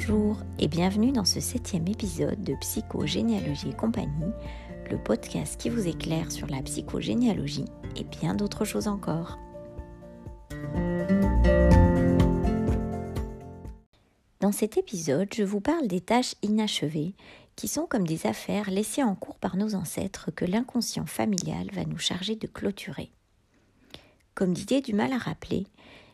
Bonjour et bienvenue dans ce septième épisode de Psychogénéalogie et compagnie, le podcast qui vous éclaire sur la psychogénéalogie et bien d'autres choses encore. Dans cet épisode, je vous parle des tâches inachevées qui sont comme des affaires laissées en cours par nos ancêtres que l'inconscient familial va nous charger de clôturer. Comme d'idée du mal à rappeler,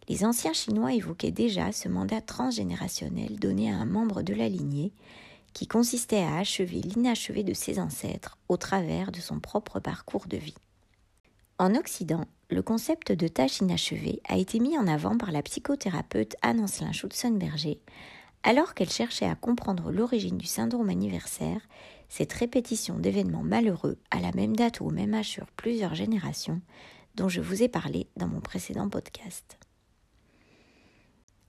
les anciens Chinois évoquaient déjà ce mandat transgénérationnel donné à un membre de la lignée qui consistait à achever l'inachevé de ses ancêtres au travers de son propre parcours de vie. En Occident, le concept de tâche inachevée a été mis en avant par la psychothérapeute Anne-Ancelin Schutzenberger alors qu'elle cherchait à comprendre l'origine du syndrome anniversaire, cette répétition d'événements malheureux à la même date ou au même âge sur plusieurs générations, dont je vous ai parlé dans mon précédent podcast.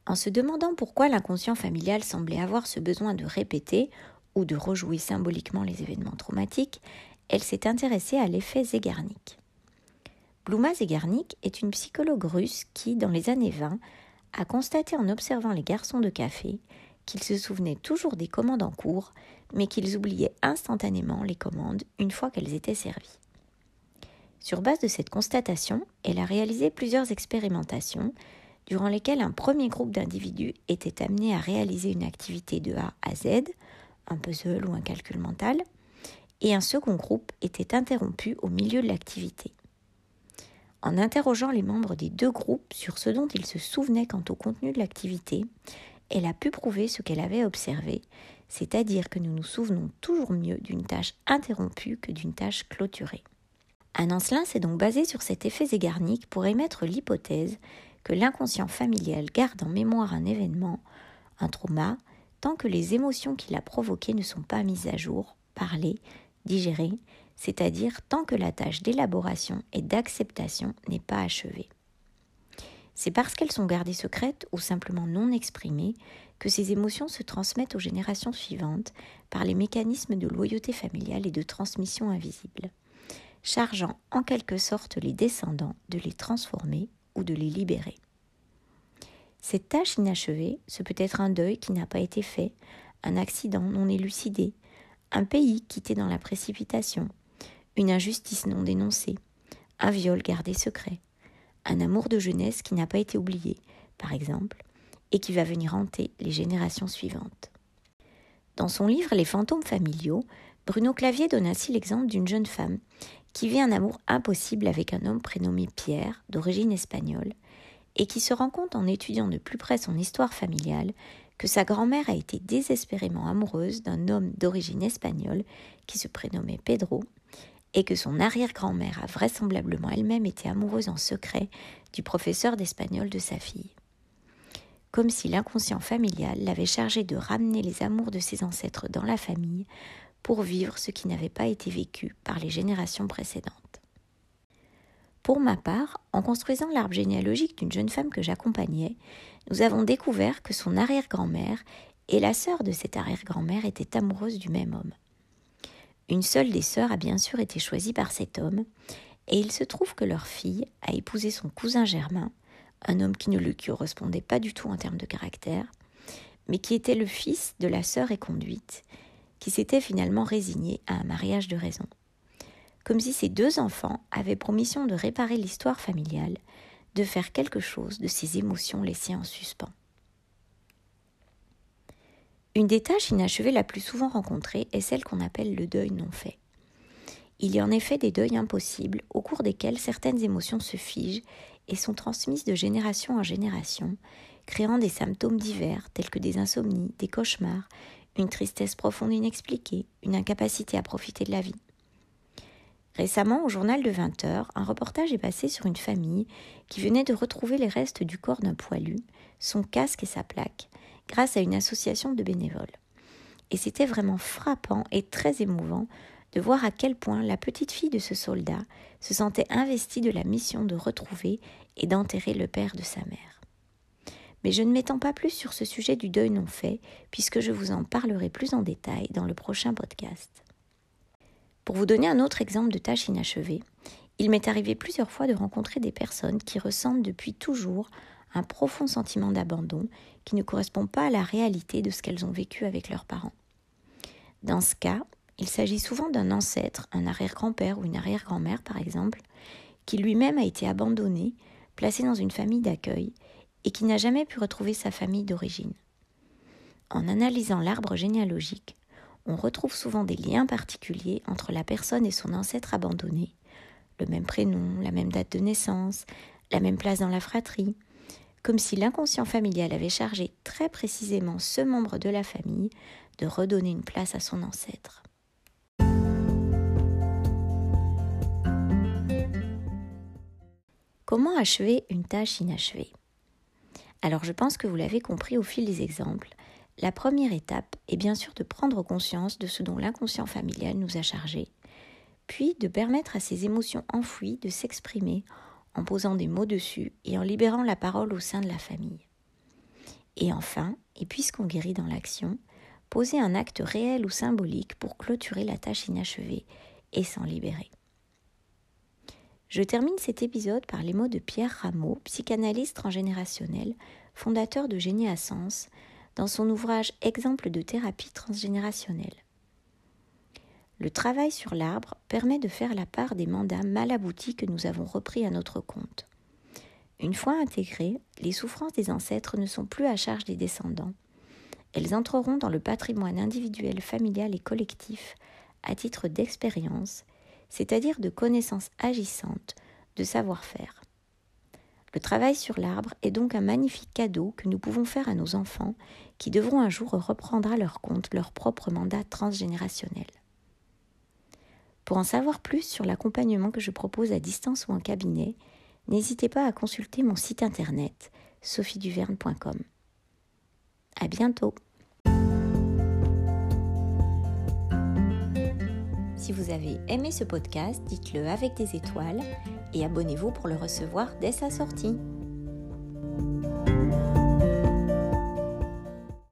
En se demandant pourquoi l'inconscient familial semblait avoir ce besoin de répéter ou de rejouer symboliquement les événements traumatiques, elle s'est intéressée à l'effet Zegarnik. Bluma Zegarnik est une psychologue russe qui, dans les années 20, a constaté en observant les garçons de café qu'ils se souvenaient toujours des commandes en cours, mais qu'ils oubliaient instantanément les commandes une fois qu'elles étaient servies. Sur base de cette constatation, elle a réalisé plusieurs expérimentations durant lesquelles un premier groupe d'individus était amené à réaliser une activité de A à Z, un puzzle ou un calcul mental, et un second groupe était interrompu au milieu de l'activité. En interrogeant les membres des deux groupes sur ce dont ils se souvenaient quant au contenu de l'activité, elle a pu prouver ce qu'elle avait observé, c'est-à-dire que nous nous souvenons toujours mieux d'une tâche interrompue que d'une tâche clôturée. Anne Ancelin s'est donc basé sur cet effet zégarnique pour émettre l'hypothèse que l'inconscient familial garde en mémoire un événement, un trauma, tant que les émotions qui l'a provoqué ne sont pas mises à jour, parlées, digérées, c'est-à-dire tant que la tâche d'élaboration et d'acceptation n'est pas achevée. C'est parce qu'elles sont gardées secrètes ou simplement non exprimées que ces émotions se transmettent aux générations suivantes par les mécanismes de loyauté familiale et de transmission invisible, chargeant en quelque sorte les descendants de les transformer ou de les libérer. Cette tâche inachevée, ce peut être un deuil qui n'a pas été fait, un accident non élucidé, un pays quitté dans la précipitation, une injustice non dénoncée, un viol gardé secret, un amour de jeunesse qui n'a pas été oublié, par exemple, et qui va venir hanter les générations suivantes. Dans son livre Les fantômes familiaux, Bruno Clavier donne ainsi l'exemple d'une jeune femme qui vit un amour impossible avec un homme prénommé Pierre, d'origine espagnole, et qui se rend compte en étudiant de plus près son histoire familiale que sa grand-mère a été désespérément amoureuse d'un homme d'origine espagnole qui se prénommait Pedro, et que son arrière-grand-mère a vraisemblablement elle-même été amoureuse en secret du professeur d'espagnol de sa fille. Comme si l'inconscient familial l'avait chargé de ramener les amours de ses ancêtres dans la famille pour vivre ce qui n'avait pas été vécu par les générations précédentes. Pour ma part, en construisant l'arbre généalogique d'une jeune femme que j'accompagnais, nous avons découvert que son arrière-grand-mère et la sœur de cette arrière-grand-mère étaient amoureuses du même homme. Une seule des sœurs a bien sûr été choisie par cet homme, et il se trouve que leur fille a épousé son cousin Germain, un homme qui ne lui correspondait pas du tout en termes de caractère, mais qui était le fils de la sœur éconduite, qui s'était finalement résigné à un mariage de raison. Comme si ces deux enfants avaient pour mission de réparer l'histoire familiale, de faire quelque chose de ces émotions laissées en suspens. Une des tâches inachevées la plus souvent rencontrée est celle qu'on appelle le deuil non fait. Il y a en effet des deuils impossibles au cours desquels certaines émotions se figent et sont transmises de génération en génération, créant des symptômes divers tels que des insomnies, des cauchemars, une tristesse profonde inexpliquée, une incapacité à profiter de la vie. Récemment, au journal de 20 heures, un reportage est passé sur une famille qui venait de retrouver les restes du corps d'un poilu, son casque et sa plaque, grâce à une association de bénévoles. Et c'était vraiment frappant et très émouvant de voir à quel point la petite fille de ce soldat se sentait investie de la mission de retrouver et d'enterrer le père de sa mère. Mais je ne m'étends pas plus sur ce sujet du deuil non fait, puisque je vous en parlerai plus en détail dans le prochain podcast. Pour vous donner un autre exemple de tâche inachevée, il m'est arrivé plusieurs fois de rencontrer des personnes qui ressentent depuis toujours un profond sentiment d'abandon qui ne correspond pas à la réalité de ce qu'elles ont vécu avec leurs parents. Dans ce cas, il s'agit souvent d'un ancêtre, un arrière-grand-père ou une arrière-grand-mère par exemple, qui lui-même a été abandonné, placé dans une famille d'accueil et qui n'a jamais pu retrouver sa famille d'origine. En analysant l'arbre généalogique, on retrouve souvent des liens particuliers entre la personne et son ancêtre abandonné, le même prénom, la même date de naissance, la même place dans la fratrie, comme si l'inconscient familial avait chargé très précisément ce membre de la famille de redonner une place à son ancêtre. Comment achever une tâche inachevée? Alors je pense que vous l'avez compris au fil des exemples, la première étape est bien sûr de prendre conscience de ce dont l'inconscient familial nous a chargé, puis de permettre à ces émotions enfouies de s'exprimer en posant des mots dessus et en libérant la parole au sein de la famille. Et enfin, et puisqu'on guérit dans l'action, poser un acte réel ou symbolique pour clôturer la tâche inachevée et s'en libérer. Je termine cet épisode par les mots de Pierre Rameau, psychanalyste transgénérationnel, fondateur de Génie à Sens, dans son ouvrage Exemple de thérapie transgénérationnelle. Le travail sur l'arbre permet de faire la part des mandats mal aboutis que nous avons repris à notre compte. Une fois intégrées, les souffrances des ancêtres ne sont plus à charge des descendants. Elles entreront dans le patrimoine individuel, familial et collectif à titre d'expérience, c'est-à-dire de connaissances agissantes, de savoir-faire. Le travail sur l'arbre est donc un magnifique cadeau que nous pouvons faire à nos enfants qui devront un jour reprendre à leur compte leur propre mandat transgénérationnel. Pour en savoir plus sur l'accompagnement que je propose à distance ou en cabinet, n'hésitez pas à consulter mon site internet sophieduverne.com. À bientôt! Si vous avez aimé ce podcast, dites-le avec des étoiles et abonnez-vous pour le recevoir dès sa sortie.